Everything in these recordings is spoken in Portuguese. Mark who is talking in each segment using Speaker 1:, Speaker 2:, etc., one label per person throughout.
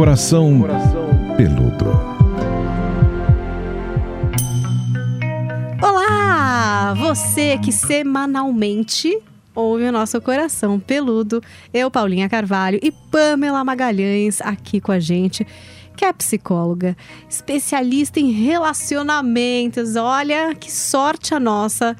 Speaker 1: Coração Peludo.
Speaker 2: Olá! Você que semanalmente ouve o nosso Coração Peludo. Eu, Paulinha Carvalho e Pamela Magalhães aqui com a gente, que é psicóloga, especialista em relacionamentos. Olha que sorte a nossa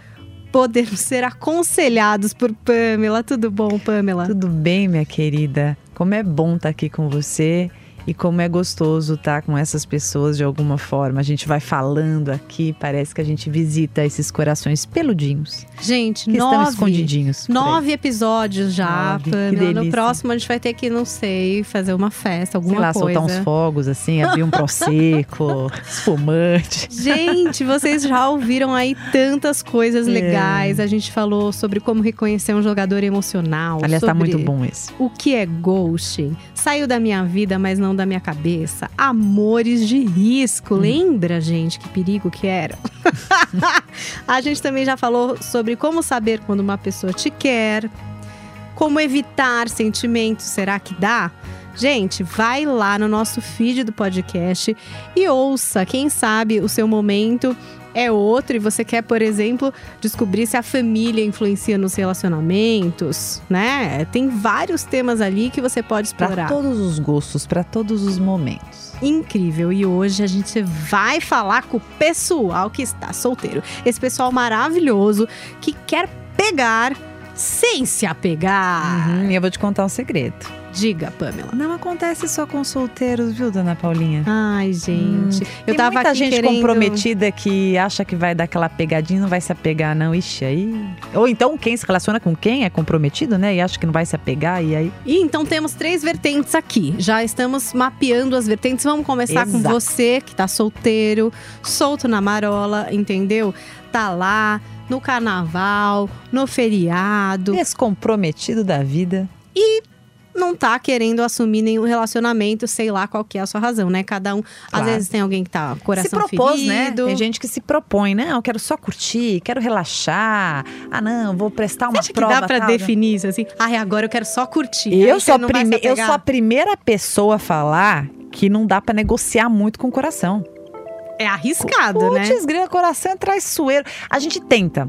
Speaker 2: podermos ser aconselhados por Pamela. Tudo bom, Pamela?
Speaker 3: Tudo bem, minha querida? Como é bom estar aqui com você e como é gostoso estar com essas pessoas de alguma forma. A gente vai falando aqui, parece que a gente visita esses corações peludinhos.
Speaker 2: Gente,
Speaker 3: que
Speaker 2: nove,
Speaker 3: estão escondidinhos.
Speaker 2: Nove episódios já,
Speaker 3: Nove.
Speaker 2: No
Speaker 3: delícia.
Speaker 2: próximo a gente vai ter que, não sei, fazer uma festa, alguma
Speaker 3: Sei lá,
Speaker 2: coisa.
Speaker 3: soltar uns fogos assim, abrir um prosecco, espumante.
Speaker 2: Gente, vocês já ouviram aí tantas coisas
Speaker 3: É.
Speaker 2: legais. A gente falou sobre como reconhecer um jogador emocional.
Speaker 3: Aliás, tá muito bom esse.
Speaker 2: O que é ghosting? Saiu da minha vida, mas não da minha cabeça. Amores de risco.
Speaker 3: Hum.
Speaker 2: Lembra, gente, que perigo que era? a gente também já falou sobre como saber quando uma pessoa te quer, como evitar sentimentos. Será que dá? Gente, vai lá no nosso feed do podcast e ouça. Quem sabe o seu momento é outro e você quer, por exemplo, descobrir se a família influencia nos relacionamentos, né? Tem vários temas ali que você pode
Speaker 3: Para
Speaker 2: explorar.
Speaker 3: todos os gostos, para todos os momentos.
Speaker 2: Incrível. E hoje a gente vai falar com o pessoal que está solteiro. Esse pessoal maravilhoso que quer pegar sem se apegar.
Speaker 3: Uhum, e eu vou te contar um segredo.
Speaker 2: Diga, Pamela.
Speaker 3: Não acontece só com solteiros, viu, dona Paulinha?
Speaker 2: Ai, gente. eu
Speaker 3: Hum, Tem
Speaker 2: tava
Speaker 3: muita gente
Speaker 2: querendo...
Speaker 3: comprometida que acha que vai dar aquela pegadinha e não vai se apegar, não. Ixi, aí. Ou então quem se relaciona com quem é comprometido, né? E acha que não vai se apegar, e aí.
Speaker 2: E então temos três vertentes aqui. Já estamos mapeando as vertentes. Vamos começar com
Speaker 3: Exato.
Speaker 2: você que tá solteiro, solto na marola, entendeu? Tá lá no carnaval, no feriado,
Speaker 3: Descomprometido da vida.
Speaker 2: Não tá querendo assumir nenhum relacionamento, sei lá qual que é a sua razão, né? Cada um, às
Speaker 3: Claro.
Speaker 2: vezes tem alguém que tá coração
Speaker 3: se propôs, né?
Speaker 2: ferido.
Speaker 3: Tem gente que se propõe, né? Eu quero só curtir, quero relaxar. Ah, não, vou prestar uma
Speaker 2: Você acha que
Speaker 3: prova.
Speaker 2: dá pra
Speaker 3: tal,
Speaker 2: definir isso assim? Ai, agora eu quero só curtir.
Speaker 3: Eu
Speaker 2: Aí
Speaker 3: sou,
Speaker 2: se
Speaker 3: prime... eu sou a primeira pessoa a falar que não dá pra negociar muito com o coração.
Speaker 2: É arriscado, né?
Speaker 3: Putz, grila, coração é traiçoeiro. A gente tenta.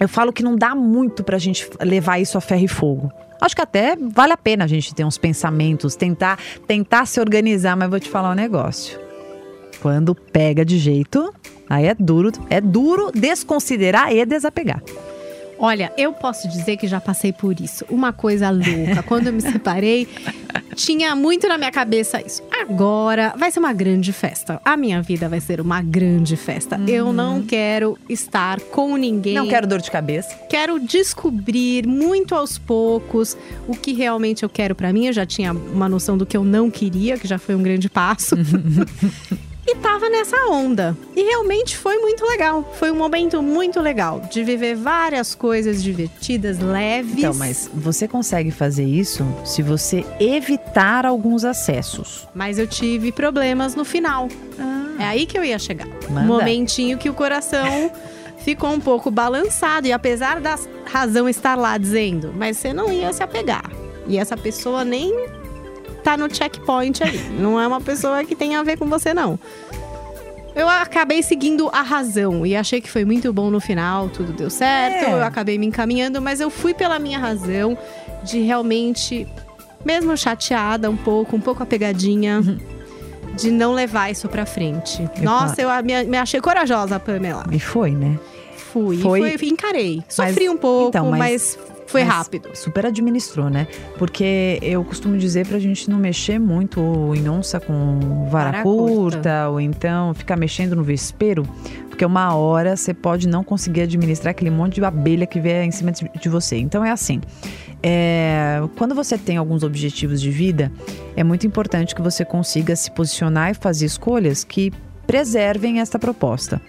Speaker 3: Eu falo que não dá muito pra gente levar isso a ferro e fogo. Acho que até vale a pena a gente ter uns pensamentos, tentar, tentar se organizar, mas vou te falar um negócio. Quando pega de jeito, aí é duro, é duro desconsiderar e desapegar.
Speaker 2: Olha, eu posso dizer que já passei por isso. Uma coisa louca. Quando eu me separei, tinha muito na minha cabeça isso. Agora vai ser uma grande festa. A minha vida vai ser uma grande festa. Eu não quero estar com ninguém.
Speaker 3: Não quero dor de cabeça.
Speaker 2: Quero descobrir muito aos poucos o que realmente eu quero pra mim. Eu já tinha uma noção do que eu não queria, que já foi um grande passo. e tava nessa onda. E realmente foi muito legal. Foi um momento muito legal de viver várias coisas divertidas, leves.
Speaker 3: Então, mas você consegue fazer isso se você evitar alguns acessos.
Speaker 2: Mas eu tive problemas no final. É aí que eu ia chegar.
Speaker 3: Manda.
Speaker 2: Momentinho que o coração ficou um pouco balançado. E apesar da razão estar lá dizendo, mas você não ia se apegar. E essa pessoa nem tá no checkpoint ali. Não é uma pessoa que tem a ver com você, não. Eu acabei seguindo a razão e achei que foi muito bom no final, tudo deu certo,
Speaker 3: É.
Speaker 2: eu acabei me encaminhando, mas eu fui pela minha razão de realmente, mesmo chateada um pouco, um pouco apegadinha, de não levar isso pra frente.
Speaker 3: Eu
Speaker 2: Nossa, eu a- me, me achei corajosa, Pamela.
Speaker 3: E foi, né?
Speaker 2: Fui,
Speaker 3: Foi-
Speaker 2: fui, encarei. Sofri um pouco,
Speaker 3: então,
Speaker 2: mas,
Speaker 3: mas-
Speaker 2: foi
Speaker 3: mas
Speaker 2: rápido.
Speaker 3: Super administrou, né? Porque eu costumo dizer pra gente não mexer muito em onça com vara,
Speaker 2: Vara
Speaker 3: curta,
Speaker 2: curta.
Speaker 3: ou então ficar mexendo no vespeiro, porque uma hora você pode não conseguir administrar aquele monte de abelha que vier em cima de de você. Então é assim. é, quando você tem alguns objetivos de vida, é muito importante que você consiga se posicionar e fazer escolhas que preservem esta proposta.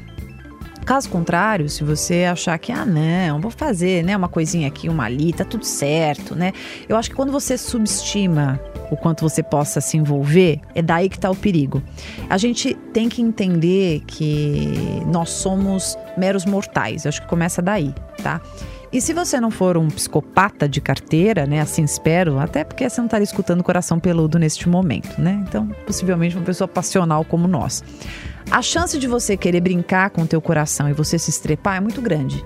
Speaker 3: Caso contrário, se você achar que, ah, não, vou fazer, né, uma coisinha aqui, uma ali, tá tudo certo, né? Eu acho que quando você subestima o quanto você possa se envolver, é daí que tá o perigo. A gente tem que entender que nós somos meros mortais. Eu acho que começa daí, tá? E se você não for um psicopata de carteira, né? Assim espero, até porque você não estaria escutando o coração peludo neste momento, né? Então, possivelmente uma pessoa passional como nós. A chance de você querer brincar com o teu coração e você se estrepar é muito grande.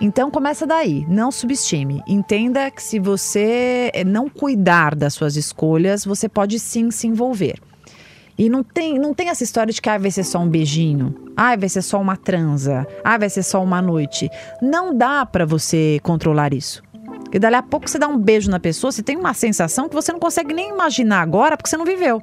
Speaker 3: Então começa daí, não subestime. Entenda que se você não cuidar das suas escolhas, você pode sim se envolver. E não tem, não tem essa história de que ah, vai ser só um beijinho, ah, vai ser só uma transa, ah, vai ser só uma noite. Não dá para você controlar isso. E dali a pouco você dá um beijo na pessoa, você tem uma sensação que você não consegue nem imaginar agora porque você não viveu.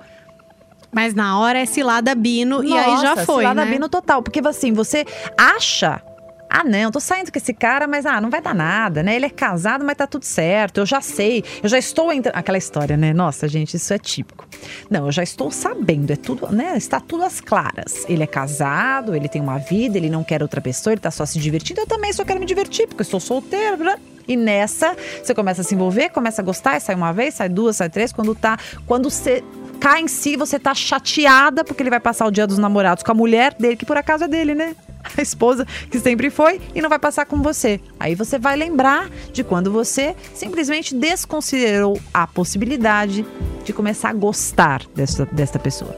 Speaker 2: Mas na hora é cilada bino e aí já foi,
Speaker 3: cilada
Speaker 2: né?
Speaker 3: bino total, porque assim, você acha ah, não, tô saindo com esse cara, mas ah, não vai dar nada, né? Ele é casado, mas tá tudo certo. Eu já sei, eu já estou entrando. Aquela história, né? Nossa, gente, isso é típico. Não, eu já estou sabendo, é tudo, né? Está tudo às claras. Ele é casado, ele tem uma vida, ele não quer outra pessoa, ele tá só se divertindo. Eu também só quero me divertir, porque eu sou solteira, blá. E nessa, você começa a se envolver, começa a gostar, sai uma vez, sai duas, sai três. Quando tá. Quando você cai em si, você tá chateada porque ele vai passar o dia dos namorados com a mulher dele, que por acaso é dele, né? A esposa que sempre foi e não vai passar com você. Aí você vai lembrar de quando você simplesmente desconsiderou a possibilidade de começar a gostar dessa, desta pessoa.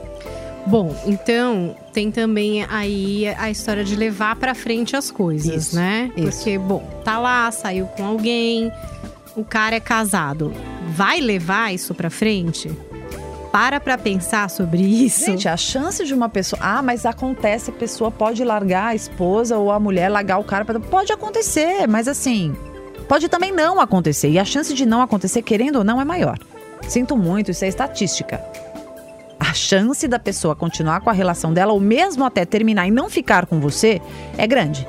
Speaker 2: Bom, então tem também aí a história de levar pra frente as coisas,
Speaker 3: Isso,
Speaker 2: né?
Speaker 3: isso.
Speaker 2: Porque, bom, tá lá, saiu com alguém, o cara é casado. Vai levar isso pra frente? Para pra pensar sobre isso.
Speaker 3: Gente, a chance de uma pessoa. Ah, mas acontece, a pessoa pode largar a esposa ou a mulher largar o cara. pra- Pode acontecer, mas assim. Pode também não acontecer. E a chance de não acontecer, querendo ou não, é maior. Sinto muito, isso é estatística. A chance da pessoa continuar com a relação dela, ou mesmo até terminar e não ficar com você, é grande.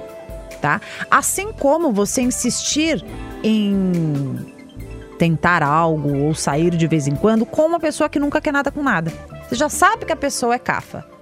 Speaker 3: Tá? Assim como você insistir em tentar algo ou sair de vez em quando com uma pessoa que nunca quer nada com nada. Você já sabe que a pessoa é cafa.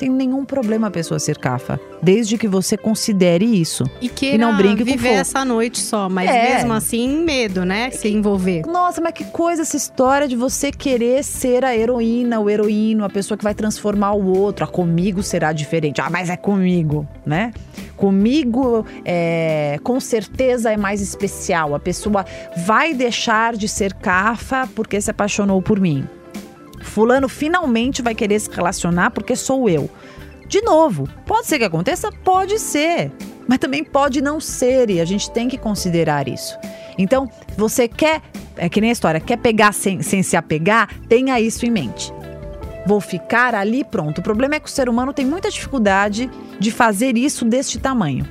Speaker 3: Tem nenhum problema a pessoa ser cafa, desde que você considere isso.
Speaker 2: E queira
Speaker 3: E não brinque com
Speaker 2: viver
Speaker 3: fogo.
Speaker 2: essa noite só, mas
Speaker 3: É.
Speaker 2: mesmo assim, medo, né? Se envolver.
Speaker 3: Nossa, mas que coisa essa história de você querer ser a heroína, o heroíno, a pessoa que vai transformar o outro. Ah, comigo será diferente. Ah, mas é comigo, né? Comigo, é, com certeza é mais especial. A pessoa vai deixar de ser cafa porque se apaixonou por mim. Fulano finalmente vai querer se relacionar porque sou eu. De novo, pode ser que aconteça? Pode ser. Mas também pode não ser e a gente tem que considerar isso. Então, você quer, é que nem a história, quer pegar sem, sem se apegar, tenha isso em mente. Vou ficar ali pronto. O problema é que o ser humano tem muita dificuldade de fazer isso deste tamanho.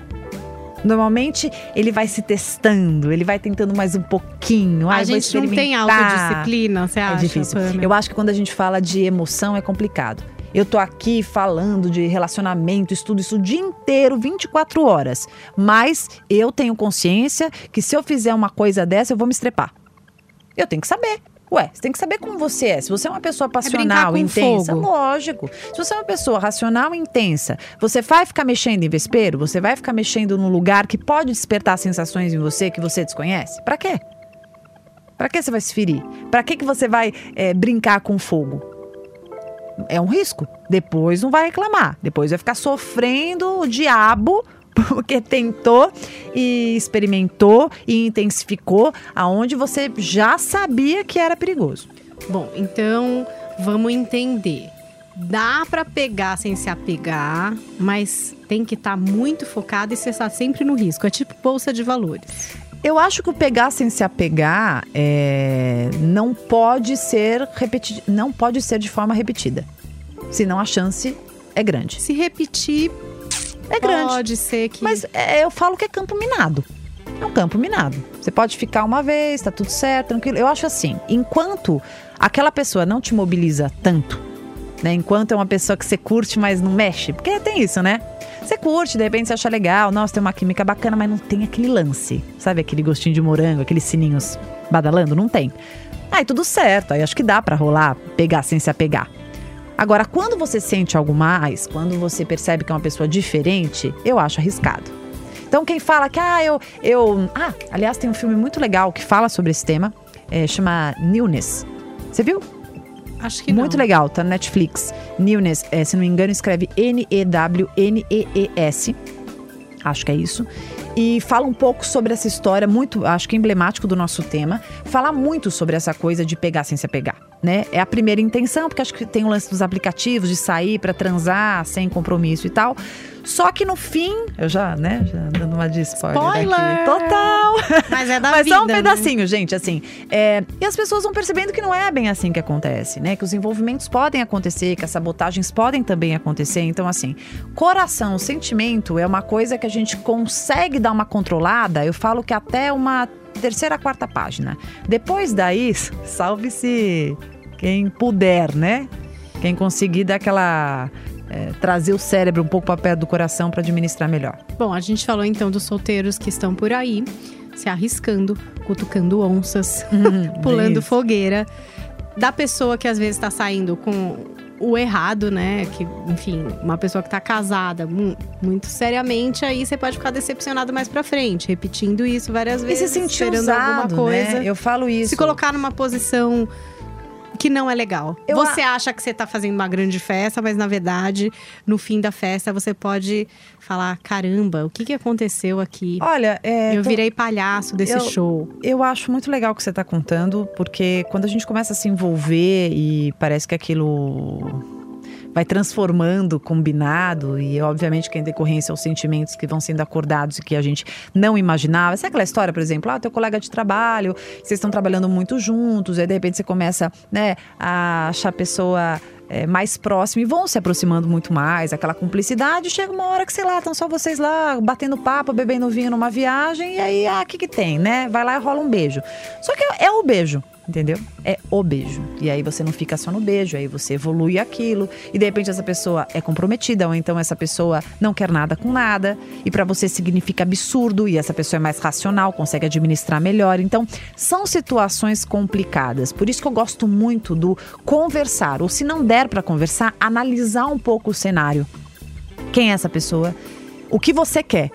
Speaker 3: Normalmente ele vai se testando, ele vai tentando mais um pouquinho.
Speaker 2: a
Speaker 3: ai,
Speaker 2: gente não tem autodisciplina, você
Speaker 3: É
Speaker 2: acha?
Speaker 3: difícil.
Speaker 2: Pamela?
Speaker 3: Eu acho que quando a gente fala de emoção é complicado. Eu tô aqui falando de relacionamento, estudo isso o dia inteiro, 24 horas. Mas eu tenho consciência que se eu fizer uma coisa dessa, eu vou me estrepar. Eu tenho que saber. Ué, você tem que saber como você é. Se você é uma pessoa
Speaker 2: brincar
Speaker 3: passional,
Speaker 2: com
Speaker 3: intensa,
Speaker 2: fogo.
Speaker 3: lógico. Se você é uma pessoa racional e intensa, você vai ficar mexendo em vespeiro? Você vai ficar mexendo num lugar que pode despertar sensações em você que você desconhece? Pra quê? Pra que você vai se ferir? Pra que, que você vai é, brincar com fogo? É um risco. Depois não vai reclamar. Depois vai ficar sofrendo o diabo porque tentou e experimentou e intensificou aonde você já sabia que era perigoso.
Speaker 2: Bom, então vamos entender. Dá pra pegar sem se apegar, mas tem que estar muito focado e você está sempre no risco. É tipo bolsa de valores.
Speaker 3: Eu acho que o pegar sem se apegar é, não pode ser repeti não pode ser de forma repetida. Senão a chance é grande.
Speaker 2: Se repetir,
Speaker 3: É grande.
Speaker 2: pode ser que.
Speaker 3: Mas é, eu falo que é campo minado. É um campo minado. Você pode ficar uma vez, tá tudo certo, tranquilo. Eu acho assim, enquanto aquela pessoa não te mobiliza tanto, né? Enquanto é uma pessoa que você curte, mas não mexe. Porque tem isso, né? Você curte, de repente você acha legal, nossa, tem uma química bacana, mas não tem aquele lance. Sabe aquele gostinho de morango, aqueles sininhos badalando? Não tem. Aí tudo certo, aí acho que dá pra rolar, pegar sem se apegar. Agora, quando você sente algo mais, quando você percebe que é uma pessoa diferente, eu acho arriscado. Então, quem fala que, ah, eu. eu ah, aliás, tem um filme muito legal que fala sobre esse tema, é, chama Newness. Você viu?
Speaker 2: Acho que
Speaker 3: Muito
Speaker 2: não.
Speaker 3: legal, tá no Netflix. Newness, é, se não me engano, escreve N-E-W-N-E-E-S. Acho que é isso. e fala um pouco sobre essa história, muito, acho que emblemático do nosso tema. Fala muito sobre essa coisa de pegar sem se apegar, né? É a primeira intenção, porque acho que tem o lance dos aplicativos de sair para transar sem compromisso e tal. Só que no fim, eu já, né, já dando uma de spoiler,
Speaker 2: Spoiler!
Speaker 3: aqui. Total!
Speaker 2: Mas é da
Speaker 3: Mas
Speaker 2: vida,
Speaker 3: só um
Speaker 2: né?
Speaker 3: pedacinho, gente, assim. é, e as pessoas vão percebendo que não é bem assim que acontece, né? Que os envolvimentos podem acontecer, que as sabotagens podem também acontecer. Então, assim, coração, sentimento é uma coisa que a gente consegue dar uma controlada. Eu falo que até uma terceira, quarta página. Depois daí, salve-se quem puder, né? Quem conseguir dar aquela. é, trazer o cérebro um pouco para perto do coração para administrar melhor.
Speaker 2: Bom, a gente falou então dos solteiros que estão por aí, se arriscando, cutucando onças, pulando
Speaker 3: Isso.
Speaker 2: fogueira. Da pessoa que às vezes está saindo com o errado, né? Que, enfim, uma pessoa que tá casada mu- muito seriamente, aí você pode ficar decepcionado mais pra frente, repetindo isso várias
Speaker 3: E
Speaker 2: vezes,
Speaker 3: se sentir usado,
Speaker 2: alguma coisa.
Speaker 3: né? Eu falo isso.
Speaker 2: Se colocar numa posição que não é legal.
Speaker 3: Eu
Speaker 2: você acha que você tá fazendo uma grande festa, mas na verdade, no fim da festa, você pode falar: caramba, o que, que aconteceu aqui?
Speaker 3: Olha, é,
Speaker 2: eu
Speaker 3: tô-
Speaker 2: virei palhaço desse
Speaker 3: eu-
Speaker 2: show.
Speaker 3: Eu acho muito legal o que você está contando, porque quando a gente começa a se envolver e parece que aquilo vai transformando, combinado, e obviamente que em decorrência os sentimentos que vão sendo acordados e que a gente não imaginava. Sabe aquela história, por exemplo, ah, teu colega de trabalho, vocês estão trabalhando muito juntos, aí de repente você começa, né, a achar a pessoa é, mais próxima e vão se aproximando muito mais, aquela cumplicidade. Chega uma hora que, sei lá, estão só vocês lá batendo papo, bebendo vinho numa viagem, e aí, ah, o que, que tem, né? Vai lá e rola um beijo. Só que é, é o beijo. Entendeu? É o beijo. E aí você não fica só no beijo, aí você evolui aquilo. E de repente essa pessoa é comprometida, ou então essa pessoa não quer nada com nada. E pra você significa absurdo, e essa pessoa é mais racional, consegue administrar melhor. Então, são situações complicadas. Por isso que eu gosto muito do conversar. Ou se não der pra conversar, analisar um pouco o cenário. Quem é essa pessoa? O que você quer?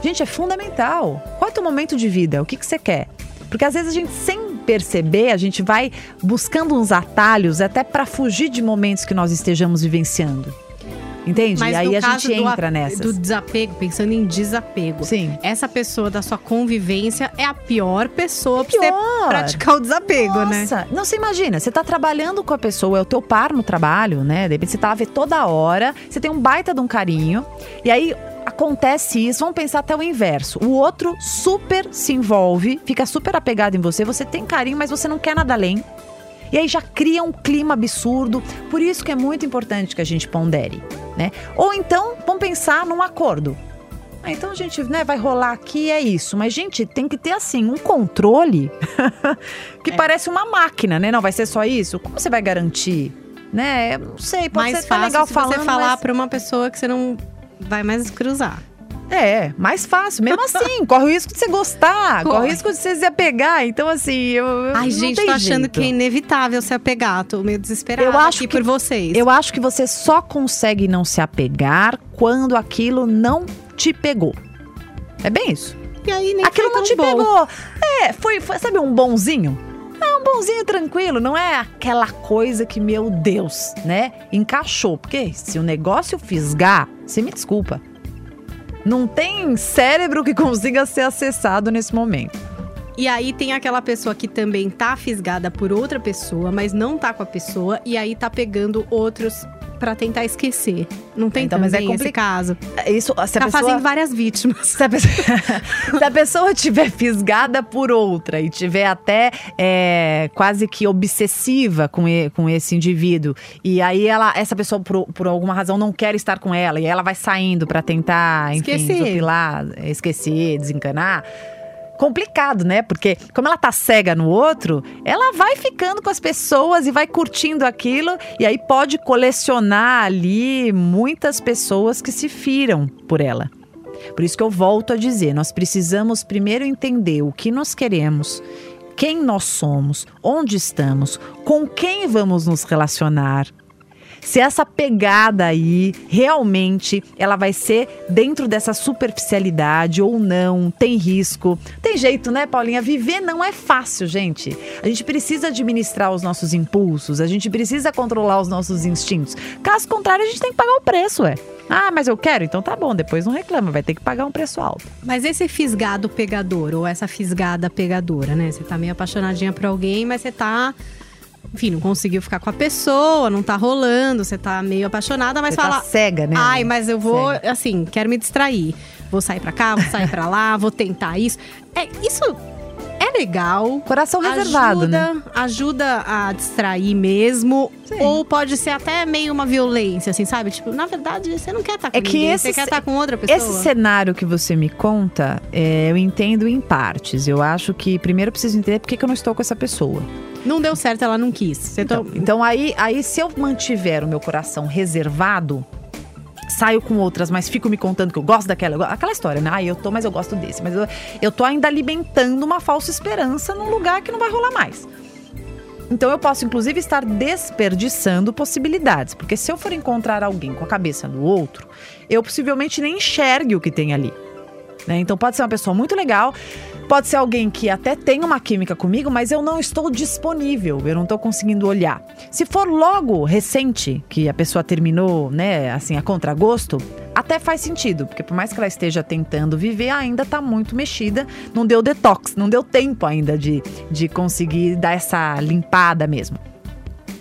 Speaker 3: Gente, é fundamental. Qual é o teu momento de vida? O que, que você quer? Porque às vezes a gente, sem perceber, a gente vai buscando uns atalhos até para fugir de momentos que nós estejamos vivenciando. Entende?
Speaker 2: Mas
Speaker 3: e aí a gente entra
Speaker 2: a-
Speaker 3: nessas.
Speaker 2: do desapego, pensando em desapego.
Speaker 3: Sim.
Speaker 2: Essa pessoa da sua convivência é a pior pessoa pra você
Speaker 3: Pior.
Speaker 2: praticar o desapego, né?
Speaker 3: Nossa, não você imagina, você tá trabalhando com a pessoa, é o teu par no trabalho, né? De repente você tá vê toda hora, você tem um baita de um carinho, e aí acontece isso, vamos pensar até o inverso. O outro super se envolve, fica super apegado em você, você tem carinho, mas você não quer nada além. E aí já cria um clima absurdo. Por isso que é muito importante que a gente pondere, né? Ou então, vamos pensar num acordo. Ah, então a gente, né, vai rolar aqui, é isso. Mas, gente, tem que ter, assim, um controle que parece uma máquina, né? Não vai ser só isso? Como você vai garantir? Né? Eu Não sei, pode
Speaker 2: Mais
Speaker 3: ser
Speaker 2: fácil
Speaker 3: legal
Speaker 2: se
Speaker 3: falando,
Speaker 2: você falar
Speaker 3: mas...
Speaker 2: pra uma pessoa que você não vai mais cruzar.
Speaker 3: É, mais fácil. Mesmo assim, corre o risco de você gostar, corre,
Speaker 2: Corre.
Speaker 3: o risco de você se apegar. Então, assim, eu.
Speaker 2: Ai,
Speaker 3: não
Speaker 2: gente, tô achando
Speaker 3: jeito.
Speaker 2: que é inevitável se apegar. Tô meio desesperada
Speaker 3: Eu acho
Speaker 2: aqui
Speaker 3: que-
Speaker 2: por vocês.
Speaker 3: Eu acho que você só consegue não se apegar quando aquilo não te pegou. É bem isso.
Speaker 2: E aí nem
Speaker 3: Aquilo não te
Speaker 2: bom.
Speaker 3: pegou. É, foi, foi, sabe, um bonzinho? É um bonzinho tranquilo, não é aquela coisa que, meu Deus, né? Encaixou. Porque se o negócio fisgar, você me desculpa. Não tem cérebro que consiga ser acessado nesse momento.
Speaker 2: E aí tem aquela pessoa que também tá fisgada por outra pessoa, mas não tá com a pessoa, e aí tá pegando outros pra tentar esquecer. Não tem
Speaker 3: Então, mas é
Speaker 2: também esse
Speaker 3: compli-
Speaker 2: caso.
Speaker 3: Isso, se a
Speaker 2: Tá
Speaker 3: pessoa...
Speaker 2: fazendo várias vítimas.
Speaker 3: Se a, pessoa, se a pessoa tiver fisgada por outra e tiver até é, quase que obsessiva com, e- com esse indivíduo, e aí ela, essa pessoa, por, por alguma razão, não quer estar com ela, e ela vai saindo pra tentar, enfim,
Speaker 2: Esquecer.
Speaker 3: desopilar, esquecer, desencanar. Complicado, né? Porque como ela tá cega no outro, ela vai ficando com as pessoas e vai curtindo aquilo, e aí pode colecionar ali muitas pessoas que se firam por ela. Por isso que eu volto a dizer, nós precisamos primeiro entender o que nós queremos, quem nós somos, onde estamos, com quem vamos nos relacionar. Se essa pegada aí realmente ela vai ser dentro dessa superficialidade ou não, tem risco. Tem jeito, né, Paulinha? Viver não é fácil, gente. A gente precisa administrar os nossos impulsos, a gente precisa controlar os nossos instintos. Caso contrário, a gente tem que pagar o preço, é. Ah, mas eu quero? Então tá bom, depois não reclama, vai ter que pagar um preço alto.
Speaker 2: Mas esse fisgado pegador, ou essa fisgada pegadora, né? Você tá meio apaixonadinha por alguém, mas você tá. Enfim, não conseguiu ficar com a pessoa, não tá rolando, você tá meio apaixonada, mas
Speaker 3: Você
Speaker 2: fala.
Speaker 3: tá cega, né?
Speaker 2: Ai, mas eu vou,
Speaker 3: Cega.
Speaker 2: assim, quero me distrair. Vou sair pra cá, vou sair pra lá, vou tentar isso. É, isso é legal.
Speaker 3: Coração reservado,
Speaker 2: ajuda,
Speaker 3: né?
Speaker 2: ajuda a distrair mesmo.
Speaker 3: Sim.
Speaker 2: Ou pode ser até meio uma violência, assim, sabe? Tipo, na verdade, você não quer estar com
Speaker 3: É que
Speaker 2: ninguém,
Speaker 3: esse
Speaker 2: você quer estar com outra pessoa.
Speaker 3: Esse cenário que você me conta, é, eu entendo em partes. Eu acho que primeiro eu preciso entender por que eu não estou com essa pessoa.
Speaker 2: Não deu certo, ela não quis.
Speaker 3: Então,
Speaker 2: to-
Speaker 3: então aí, aí, se eu mantiver o meu coração reservado, saio com outras, mas fico me contando que eu gosto daquela. Aquela história, né? Ah, eu tô, mas eu gosto desse. Mas eu, eu tô ainda alimentando uma falsa esperança num lugar que não vai rolar mais. Então eu posso, inclusive, estar desperdiçando possibilidades. Porque se eu for encontrar alguém com a cabeça no outro, eu possivelmente nem enxergue o que tem ali. né? Então pode ser uma pessoa muito legal, pode ser alguém que até tem uma química comigo, mas eu não estou disponível, eu não estou conseguindo olhar. Se for logo recente que a pessoa terminou, né, assim, a contragosto, até faz sentido, porque por mais que ela esteja tentando viver, ainda está muito mexida, não deu detox, não deu tempo ainda de, de conseguir dar essa limpada mesmo.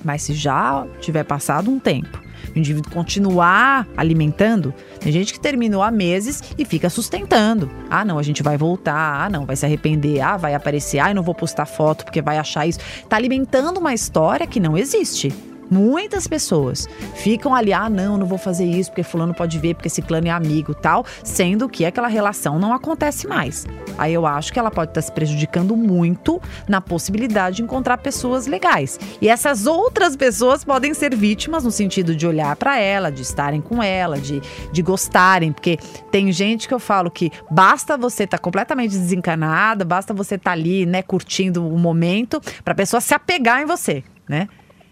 Speaker 3: Mas se já tiver passado um tempo, o indivíduo continuar alimentando, tem gente que terminou há meses e fica sustentando. Ah, não, a gente vai voltar. Ah, não, vai se arrepender. Ah, vai aparecer. Ah, eu não vou postar foto porque vai achar isso. Tá alimentando uma história que não existe. Muitas pessoas ficam ali, ah, não, não vou fazer isso porque fulano pode ver, porque ciclano é amigo tal, sendo que aquela relação não acontece mais. Aí eu acho que ela pode estar se prejudicando muito na possibilidade de encontrar pessoas legais. E essas outras pessoas podem ser vítimas no sentido de olhar para ela, de estarem com ela, de, de gostarem, porque tem gente que eu falo que basta você estar completamente desencanada, basta você estar ali, né, curtindo o momento, para a pessoa se apegar em você, né?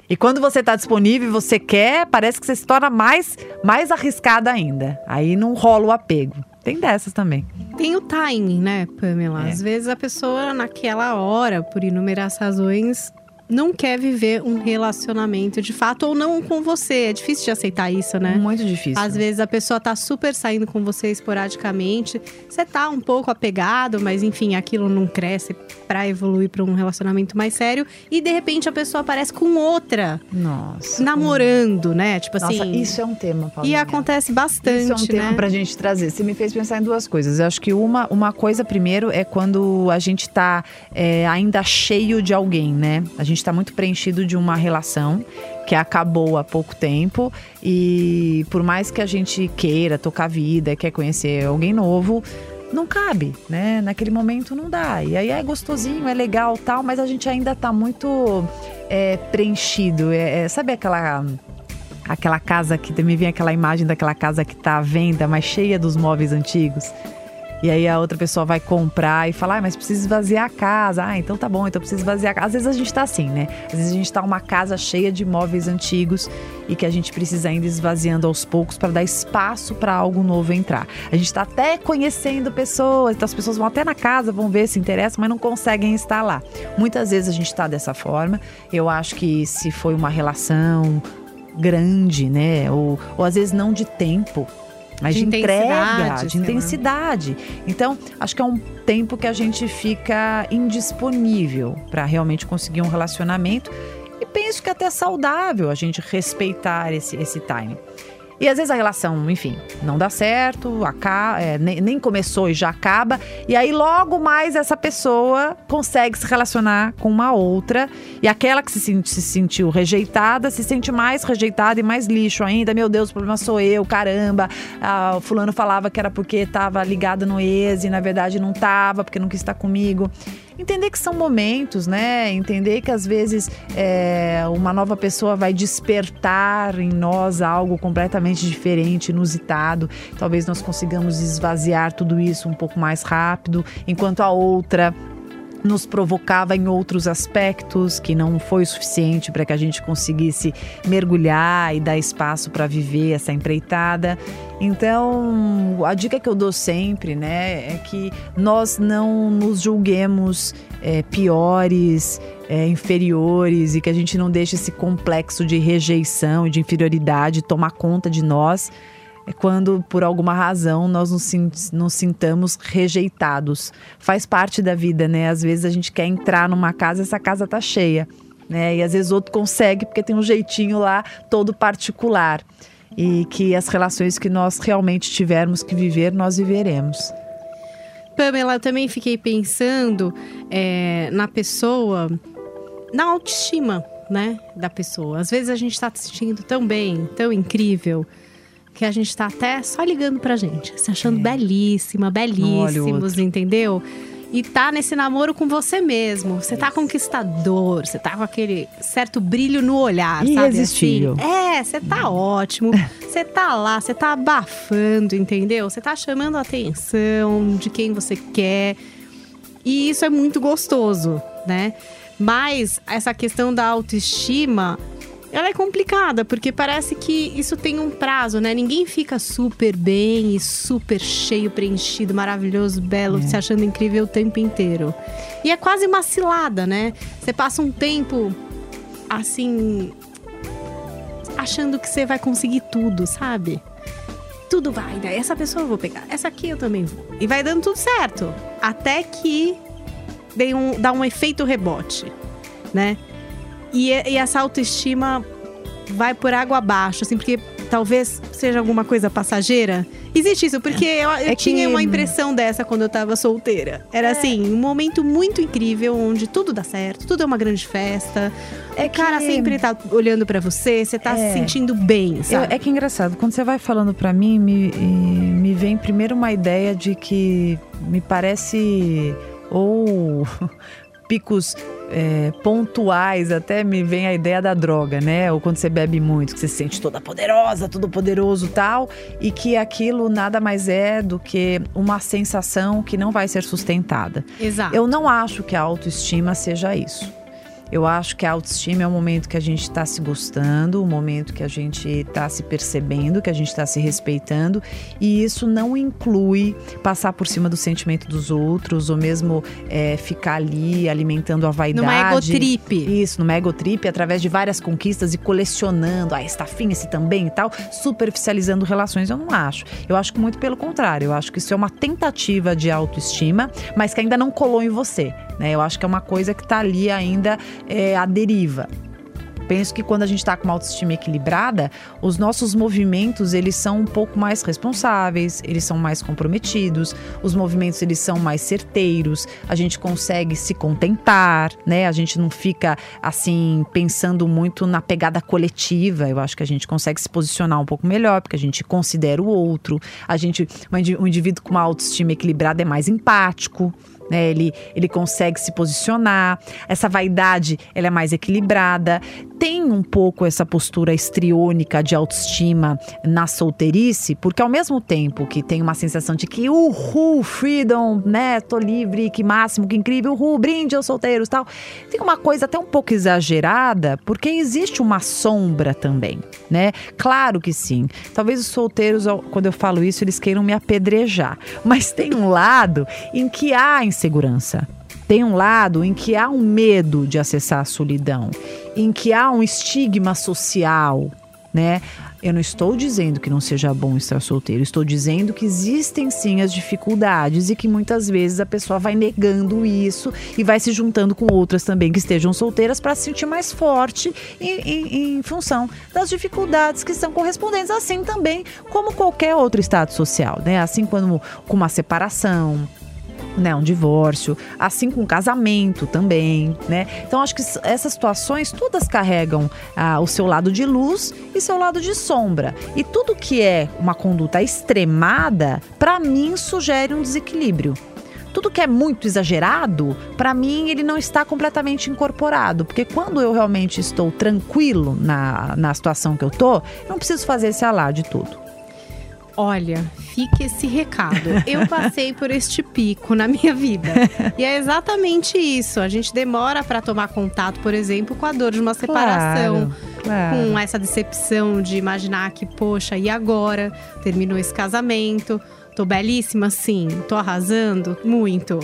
Speaker 3: E quando você está disponível e você quer, parece que você se torna mais, mais arriscada ainda. Aí não rola o apego. Tem dessas também.
Speaker 2: Tem o timing, né, Pamela?
Speaker 3: É.
Speaker 2: Às vezes a pessoa, naquela hora, por inúmeras razões, não quer viver um relacionamento de fato ou não com você. É difícil de aceitar isso, né?
Speaker 3: Muito difícil.
Speaker 2: Às vezes a pessoa tá super saindo com você esporadicamente. Você tá um pouco apegado, mas enfim, aquilo não cresce pra evoluir pra um relacionamento mais sério. E de repente a pessoa aparece com outra,
Speaker 3: Nossa.
Speaker 2: namorando, né? Tipo
Speaker 3: Nossa,
Speaker 2: assim.
Speaker 3: isso é um tema,
Speaker 2: E
Speaker 3: Paulinha.
Speaker 2: acontece bastante,
Speaker 3: Isso é um tema
Speaker 2: né?
Speaker 3: pra gente trazer. Você me fez pensar em duas coisas. Eu acho que uma, uma coisa, primeiro, é quando a gente tá é, ainda cheio de alguém, né? A gente tá muito preenchido de uma relação que acabou há pouco tempo. E por mais que a gente queira tocar a vida, quer conhecer alguém novo. Não cabe, né? Naquele momento não dá. E aí é gostosinho, é legal tal, mas a gente ainda tá muito é, preenchido. É, é, sabe aquela aquela casa que me vem aquela imagem daquela casa que tá à venda, mas cheia dos móveis antigos. E aí a outra pessoa vai comprar e fala, ah, mas precisa esvaziar a casa. Ah, então tá bom, então precisa esvaziar a casa. Às vezes a gente tá assim, né? Às vezes a gente tá uma casa cheia de móveis antigos e que a gente precisa ainda esvaziando aos poucos para dar espaço para algo novo entrar. A gente tá até conhecendo pessoas, então as pessoas vão até na casa, vão ver se interessa, mas não conseguem estar lá. Muitas vezes a gente tá dessa forma. Eu acho que se foi uma relação grande, né? Ou, ou às vezes não de tempo, mas
Speaker 2: De
Speaker 3: de, entrega,
Speaker 2: intensidade,
Speaker 3: de
Speaker 2: sei lá.
Speaker 3: intensidade. Então, acho que é um tempo que a gente fica indisponível para realmente conseguir um relacionamento. E penso que é até saudável a gente respeitar esse, esse time. E às vezes a relação, enfim, não dá certo, aca- é, nem, nem começou e já acaba. E aí logo mais essa pessoa consegue se relacionar com uma outra. E aquela que se, sen- se sentiu rejeitada se sente mais rejeitada e mais lixo ainda. Meu Deus, o problema sou eu, caramba. Ah, o fulano falava que era porque estava ligado no ex e na verdade não estava, porque não quis estar comigo. Entender que são momentos, né? Entender que às vezes é, uma nova pessoa vai despertar em nós algo completamente diferente, inusitado. Talvez nós consigamos esvaziar tudo isso um pouco mais rápido, enquanto a outra nos provocava em outros aspectos que não foi o suficiente para que a gente conseguisse mergulhar e dar espaço para viver essa empreitada. Então, a dica que eu dou sempre, né, é que nós não nos julguemos é, piores, é, inferiores e que a gente não deixe esse complexo de rejeição e de inferioridade tomar conta de nós é quando, por alguma razão, nós nos, nos sintamos rejeitados. Faz parte da vida, né? Às vezes a gente quer entrar numa casa, essa casa tá cheia, né? E às vezes outro consegue porque tem um jeitinho lá todo particular. E que as relações que nós realmente tivermos que viver, nós viveremos.
Speaker 2: Pamela, eu também fiquei pensando é, na pessoa, na autoestima, né, da pessoa. Às vezes a gente está se sentindo tão bem, tão incrível, que a gente tá até só ligando pra gente, se achando é. belíssima, belíssimos, entendeu? E tá nesse namoro com você mesmo. Você tá conquistador, você tá com aquele certo brilho no olhar,
Speaker 3: Irresistível.
Speaker 2: sabe? Assim? É, você tá ótimo. Você tá lá, você tá abafando, entendeu? Você tá chamando a atenção de quem você quer. E isso é muito gostoso, né? Mas essa questão da autoestima ela é complicada, porque parece que isso tem um prazo, né? Ninguém fica super bem e super cheio, preenchido, maravilhoso, belo, é. se achando incrível o tempo inteiro. E é quase uma cilada, né? Você passa um tempo assim. achando que você vai conseguir tudo, sabe? Tudo vai, né? Essa pessoa eu vou pegar, essa aqui eu também vou. E vai dando tudo certo. Até que dê um, dá um efeito rebote, né? E, e essa autoestima vai por água abaixo, assim, porque talvez seja alguma coisa passageira. Existe isso, porque eu, eu é tinha que... uma impressão dessa quando eu tava solteira. Era é. assim, um momento muito incrível, onde tudo dá certo, tudo é uma grande festa. É o cara que... sempre tá olhando para você, você tá é. se sentindo bem, sabe?
Speaker 3: Eu, é que é engraçado, quando você vai falando para mim, me, me vem primeiro uma ideia de que me parece ou picos é, pontuais, até me vem a ideia da droga, né? Ou quando você bebe muito, que você se sente toda poderosa, todo poderoso tal, e que aquilo nada mais é do que uma sensação que não vai ser sustentada.
Speaker 2: Exato.
Speaker 3: Eu não acho que a autoestima seja isso. Eu acho que a autoestima é o momento que a gente está se gostando, o momento que a gente está se percebendo, que a gente está se respeitando, e isso não inclui passar por cima do sentimento dos outros, ou mesmo é, ficar ali alimentando a vaidade.
Speaker 2: Numa egotrip.
Speaker 3: Isso, numa egotrip, através de várias conquistas e colecionando, ah, está fim esse também e tal, superficializando relações. Eu não acho. Eu acho que muito pelo contrário. Eu acho que isso é uma tentativa de autoestima, mas que ainda não colou em você. Né? Eu acho que é uma coisa que está ali ainda é, à deriva penso que quando a gente está com uma autoestima equilibrada, os nossos movimentos eles são um pouco mais responsáveis, eles são mais comprometidos, os movimentos eles são mais certeiros, a gente consegue se contentar, né? A gente não fica assim pensando muito na pegada coletiva. Eu acho que a gente consegue se posicionar um pouco melhor, porque a gente considera o outro. A gente, um indivíduo com uma autoestima equilibrada é mais empático né? Ele, ele consegue se posicionar. Essa vaidade, ela é mais equilibrada. Tem um pouco essa postura estriônica de autoestima na solteirice, porque ao mesmo tempo que tem uma sensação de que uhul, freedom, né? Tô livre, que máximo, que incrível, uhul, brinde aos solteiros tal. Tem uma coisa até um pouco exagerada, porque existe uma sombra também, né? Claro que sim. Talvez os solteiros, quando eu falo isso, eles queiram me apedrejar. Mas tem um lado em que há insegurança. Tem um lado em que há um medo de acessar a solidão, em que há um estigma social, né? Eu não estou dizendo que não seja bom estar solteiro, estou dizendo que existem sim as dificuldades e que muitas vezes a pessoa vai negando isso e vai se juntando com outras também que estejam solteiras para se sentir mais forte em, em, em, função das dificuldades que são correspondentes, assim também como qualquer outro estado social, né? Assim como com uma separação, né, um divórcio, assim com um casamento também, né? Então acho que essas situações todas carregam ah, o seu lado de luz e seu lado de sombra. E tudo que é uma conduta extremada, para mim sugere um desequilíbrio tudo que é muito exagerado, para mim ele não está completamente incorporado, porque quando eu realmente estou tranquilo na, na situação que eu tô, eu não preciso fazer esse alarde tudo.
Speaker 2: Olha, fique esse recado. Eu passei por este pico na minha vida. E é exatamente isso. A gente demora para tomar contato, por exemplo, com a dor de uma separação.
Speaker 3: Claro, claro.
Speaker 2: Com essa decepção de imaginar que, poxa, e agora? Terminou esse casamento. Tô belíssima, sim. Tô arrasando? Muito.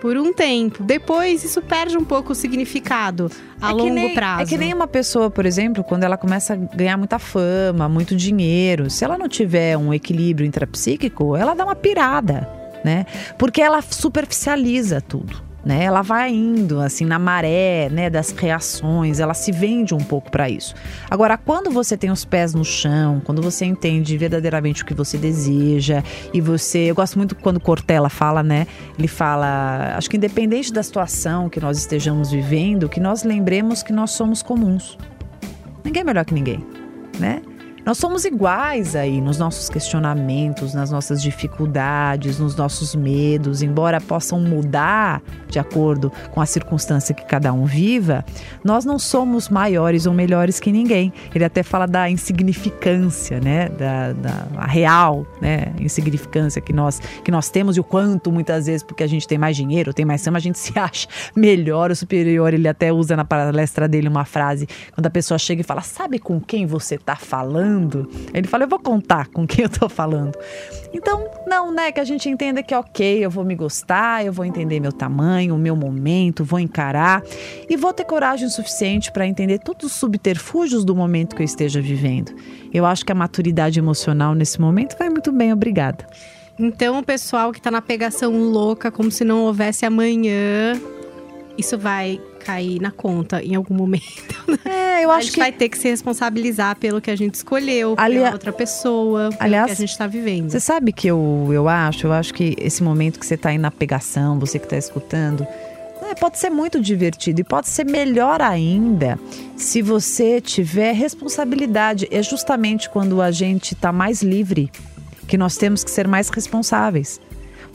Speaker 2: Por um tempo. Depois, isso perde um pouco o significado a
Speaker 3: É
Speaker 2: longo
Speaker 3: nem-
Speaker 2: prazo.
Speaker 3: É que nem uma pessoa, por exemplo, quando ela começa a ganhar muita fama, muito dinheiro, se ela não tiver um equilíbrio intrapsíquico, ela dá uma pirada, né? Porque ela superficializa tudo. Né? Ela vai indo assim na maré, né, das reações, ela se vende um pouco para isso. Agora, quando você tem os pés no chão, quando você entende verdadeiramente o que você deseja e você, eu gosto muito quando Cortella fala, né? Ele fala, acho que independente da situação que nós estejamos vivendo, que nós lembremos que nós somos comuns. Ninguém é melhor que ninguém, né? Nós somos iguais aí nos nossos questionamentos, nas nossas dificuldades, nos nossos medos, embora possam mudar de acordo com a circunstância que cada um viva, nós não somos maiores ou melhores que ninguém. Ele até fala da insignificância, né? Da, da real, né? Insignificância que nós, que nós temos e o quanto muitas vezes, porque a gente tem mais dinheiro, tem mais fama, a gente se acha melhor ou superior. Ele até usa na palestra dele uma frase, quando a pessoa chega e fala, sabe com quem você está falando? Aí ele fala, eu vou contar com quem eu tô falando. Então, não, né? Que a gente entenda que, ok, eu vou me gostar, eu vou entender meu tamanho, o meu momento, vou encarar e vou ter coragem suficiente para entender todos os subterfúgios do momento que eu esteja vivendo. Eu acho que a maturidade emocional nesse momento vai muito bem, obrigada.
Speaker 2: Então, o pessoal que tá na pegação louca, como se não houvesse amanhã, isso vai cair na conta em algum momento.
Speaker 3: É, eu
Speaker 2: a
Speaker 3: acho
Speaker 2: gente
Speaker 3: que
Speaker 2: vai ter que se responsabilizar pelo que a gente escolheu,
Speaker 3: Ali-
Speaker 2: pela outra pessoa, pelo
Speaker 3: Aliás,
Speaker 2: que a gente tá vivendo.
Speaker 3: Você sabe que eu, eu acho? Eu acho que esse momento que você está aí na pegação, você que está escutando, né, pode ser muito divertido e pode ser melhor ainda se você tiver responsabilidade. É justamente quando a gente está mais livre que nós temos que ser mais responsáveis.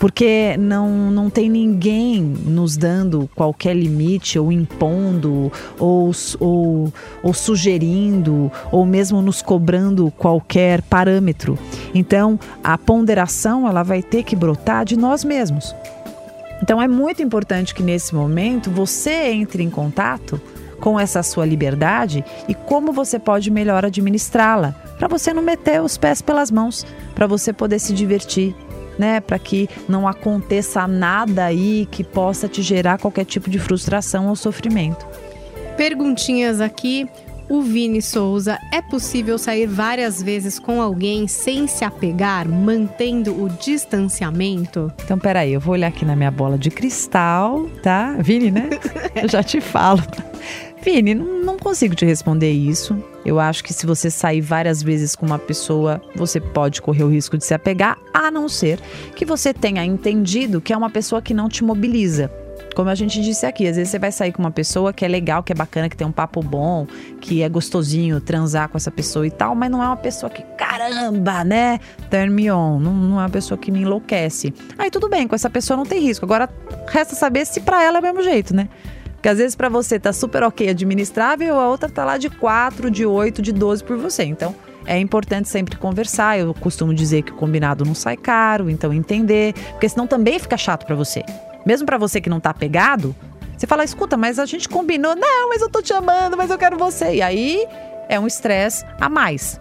Speaker 3: Porque não, não tem ninguém nos dando qualquer limite, ou impondo, ou, ou, ou sugerindo, ou mesmo nos cobrando qualquer parâmetro. Então, a ponderação ela vai ter que brotar de nós mesmos. Então, é muito importante que nesse momento você entre em contato com essa sua liberdade e como você pode melhor administrá-la, para você não meter os pés pelas mãos, para você poder se divertir, né, para que não aconteça nada aí que possa te gerar qualquer tipo de frustração ou sofrimento.
Speaker 2: Perguntinhas aqui. O Vini Souza, é possível sair várias vezes com alguém sem se apegar, mantendo o distanciamento?
Speaker 3: Então, peraí, eu vou olhar aqui na minha bola de cristal, tá? Vini, né? Eu já te falo. Vini, não não consigo te responder isso. Eu acho que se você sair várias vezes com uma pessoa, você pode correr o risco de se apegar, a não ser que você tenha entendido que é uma pessoa que não te mobiliza. Como a gente disse aqui, às vezes você vai sair com uma pessoa que é legal, que é bacana, que tem um papo bom, que é gostosinho transar com essa pessoa e tal, mas não é uma pessoa que, caramba, né? Turn me on. Não, não é uma pessoa que me enlouquece. Aí tudo bem, com essa pessoa não tem risco. Agora, resta saber se pra ela é o mesmo jeito, né? Porque às vezes pra você tá super ok administrável, a outra tá lá de 4, de 8, de 12 por você. Então, é importante sempre conversar. Eu costumo dizer que o combinado não sai caro, então entender, porque senão também fica chato pra você. Mesmo pra você que não tá pegado, você fala: "Escuta, mas a gente combinou. Não, mas eu tô te amando, mas eu quero você". E aí é um estresse a mais.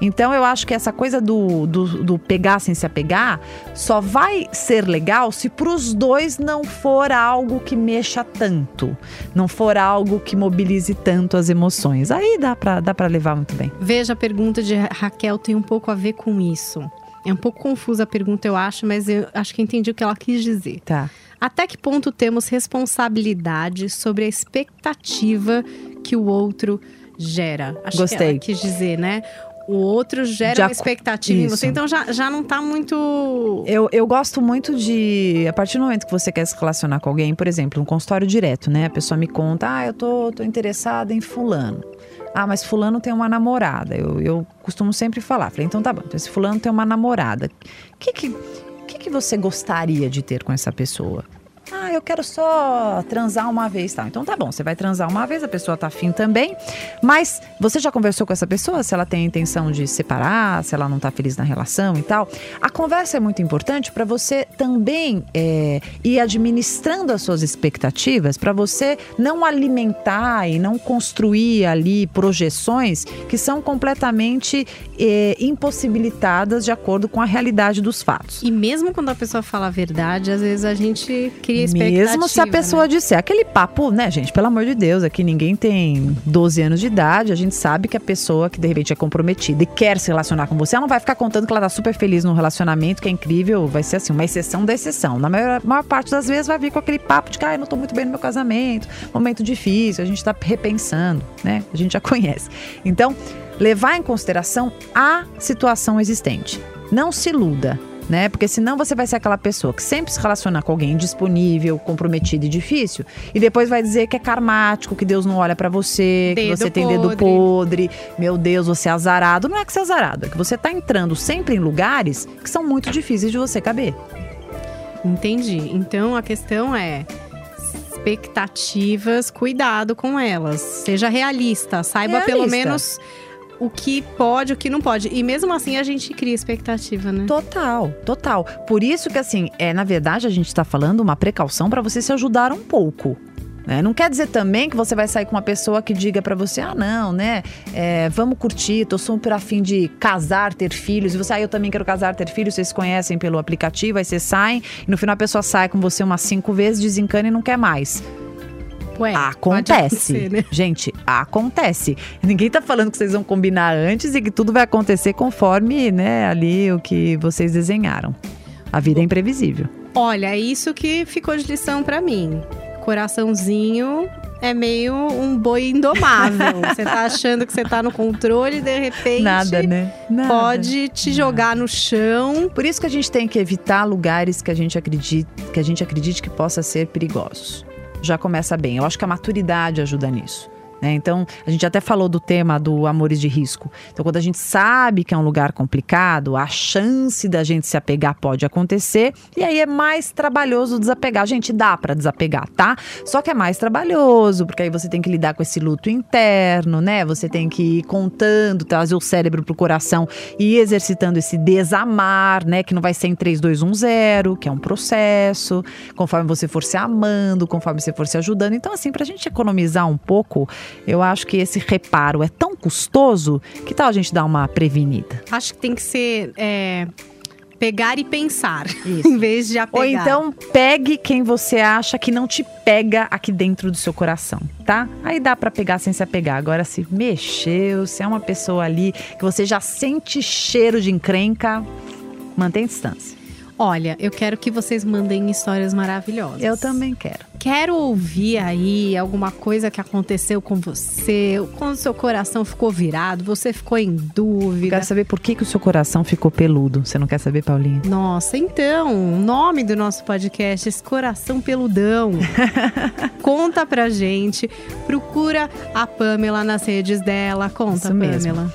Speaker 3: Então eu acho que essa coisa do, do, do pegar sem se apegar só vai ser legal se para os dois não for algo que mexa tanto, não for algo que mobilize tanto as emoções. Aí dá pra, dá pra levar muito bem.
Speaker 2: Veja, a pergunta de Raquel tem um pouco a ver com isso. É um pouco confusa a pergunta, eu acho, mas eu acho que entendi o que ela quis dizer.
Speaker 3: Tá.
Speaker 2: Até que ponto temos responsabilidade sobre a expectativa que o outro gera? Acho
Speaker 3: Gostei.
Speaker 2: que ela quis dizer, né? O outro gera
Speaker 3: De
Speaker 2: uma expectativa em
Speaker 3: Isso.
Speaker 2: você, então já, já não tá muito.
Speaker 3: Eu, eu gosto muito de. A partir do momento que você quer se relacionar com alguém, por exemplo, um consultório direto, né? A pessoa me conta, ah, eu tô, tô interessada em Fulano. Ah, mas Fulano tem uma namorada. Eu, eu costumo sempre falar. Falei, então tá bom, então esse Fulano tem uma namorada. O que que, que que você gostaria de ter com essa pessoa? Eu quero só transar uma vez, tal. Então tá bom, você vai transar uma vez, a pessoa tá afim também. Mas você já conversou com essa pessoa? Se ela tem a intenção de separar, se ela não tá feliz na relação e tal. A conversa é muito importante para você também é, ir administrando as suas expectativas, para você não alimentar e não construir ali projeções que são completamente é, impossibilitadas de acordo com a realidade dos fatos.
Speaker 2: E mesmo quando a pessoa fala a verdade, às vezes a gente cria expectativa.
Speaker 3: Mesmo se a pessoa
Speaker 2: né?
Speaker 3: disser aquele papo, né, gente, pelo amor de Deus, aqui ninguém tem 12 anos de idade, a gente sabe que a pessoa que de repente é comprometida e quer se relacionar com você, ela não vai ficar contando que ela tá super feliz no relacionamento, que é incrível, vai ser assim, uma exceção da exceção. Na maior, maior parte das vezes vai vir com aquele papo de que, ah, eu não tô muito bem no meu casamento, momento difícil, a gente tá repensando, né? A gente já conhece. Então, levar em consideração a situação existente. Não se iluda né? Porque senão você vai ser aquela pessoa que sempre se relaciona com alguém indisponível, comprometido e difícil, e depois vai dizer que é karmático, que Deus não olha para você,
Speaker 2: Dedo
Speaker 3: que você tem dedo
Speaker 2: podre.
Speaker 3: podre, meu Deus, você é azarado. Não é que você é azarado, é que você tá entrando sempre em lugares que são muito difíceis de você caber.
Speaker 2: Entendi. Então a questão é expectativas, cuidado com elas. Seja realista, saiba pelo
Speaker 3: Realista.
Speaker 2: menos o que pode, o que não pode. E mesmo assim a gente cria expectativa, né?
Speaker 3: Total, total. Por isso que assim, é, na verdade a gente tá falando uma precaução para você se ajudar um pouco. né? Não quer dizer também que você vai sair com uma pessoa que diga pra você, ah, não, né? é, vamos curtir, tô super afim de casar, ter filhos. E você, ah, eu também quero casar, ter filhos. Vocês conhecem pelo aplicativo, aí vocês saem. E no final a pessoa sai com você umas cinco vezes, desencana e não quer mais.
Speaker 2: Ué,
Speaker 3: Acontece.
Speaker 2: né?
Speaker 3: Gente, acontece. Ninguém tá falando que vocês vão combinar antes e que tudo vai acontecer conforme, né, ali o que vocês desenharam. A vida é imprevisível.
Speaker 2: Olha, é isso que ficou de lição pra mim. Coraçãozinho é meio um boi indomável. você tá achando que você tá no controle e de repente
Speaker 3: Nada, né? Nada.
Speaker 2: pode te jogar no chão.
Speaker 3: Por isso que a gente tem que evitar lugares que a gente acredite que, a gente acredite que possa ser perigosos. Já começa bem. Eu acho que a maturidade ajuda nisso. Né? Então, a gente até falou do tema do amores de risco. Então, quando a gente sabe que é um lugar complicado, a chance da gente se apegar pode acontecer. E aí é mais trabalhoso desapegar. Gente, dá pra desapegar, tá? Só que é mais trabalhoso, porque aí você tem que lidar com esse luto interno, né? Você tem que ir contando, trazer o cérebro pro coração e exercitando esse desamar, né? Que não vai ser em 3, 2, 1, 0, que é um processo. Conforme você for se amando, conforme você for se ajudando. Então, assim, pra gente economizar um pouco, eu acho que esse reparo é tão custoso, que tal a gente dar uma prevenida?
Speaker 2: Acho que tem que ser é, pegar e pensar,
Speaker 3: Isso.
Speaker 2: em vez de apegar.
Speaker 3: Ou então pegue quem você acha que não te pega aqui dentro do seu coração, tá? Aí dá pra pegar sem se apegar. Agora se mexeu, se é uma pessoa ali que você já sente cheiro de encrenca, mantém distância.
Speaker 2: Olha, eu quero que vocês mandem histórias maravilhosas.
Speaker 3: Eu também quero.
Speaker 2: Quero ouvir aí alguma coisa que aconteceu com você, quando seu coração ficou virado, você ficou em
Speaker 3: Eu
Speaker 2: dúvida.
Speaker 3: quero saber por que, que o seu coração ficou peludo. Você não quer saber, Paulinha?
Speaker 2: Nossa, então, o nome do nosso podcast, esse coração peludão. Conta pra gente, procura a Pamela nas redes dela. Conta,
Speaker 3: Isso mesmo.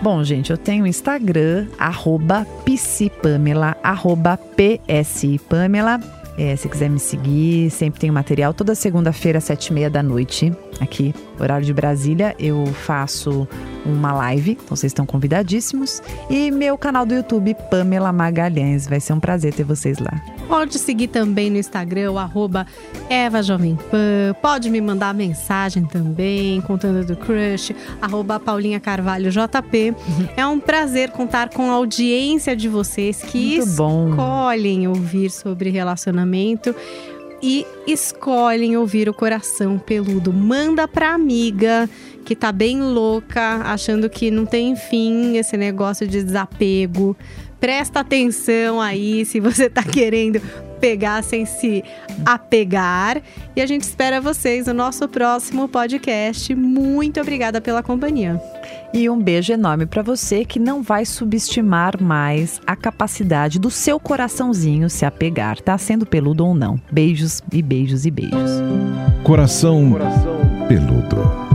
Speaker 3: Bom, gente, eu tenho Instagram, arroba psipamela, arroba psipamela. É, se quiser me seguir, sempre tenho material. Toda segunda-feira, sete e meia da noite, aqui, horário de Brasília, eu faço uma live, então vocês estão convidadíssimos. E meu canal do YouTube, Pamela Magalhães. Vai ser um prazer ter vocês lá.
Speaker 2: Pode seguir também no Instagram, o arroba Eva Jovem Pan. Pode me mandar mensagem também, contando do crush, arroba Paulinha Carvalho JP. É um prazer contar com a audiência de vocês que
Speaker 3: Muito bom.
Speaker 2: escolhem ouvir sobre relacionamento e escolhem ouvir o coração peludo. Manda pra amiga que tá bem louca, achando que não tem fim esse negócio de desapego. Presta atenção aí se você tá querendo pegar sem se apegar. E a gente espera vocês no nosso próximo podcast. Muito obrigada pela companhia.
Speaker 3: E um beijo enorme para você que não vai subestimar mais a capacidade do seu coraçãozinho se apegar, tá sendo peludo ou não. Beijos e beijos e beijos.
Speaker 1: Coração peludo.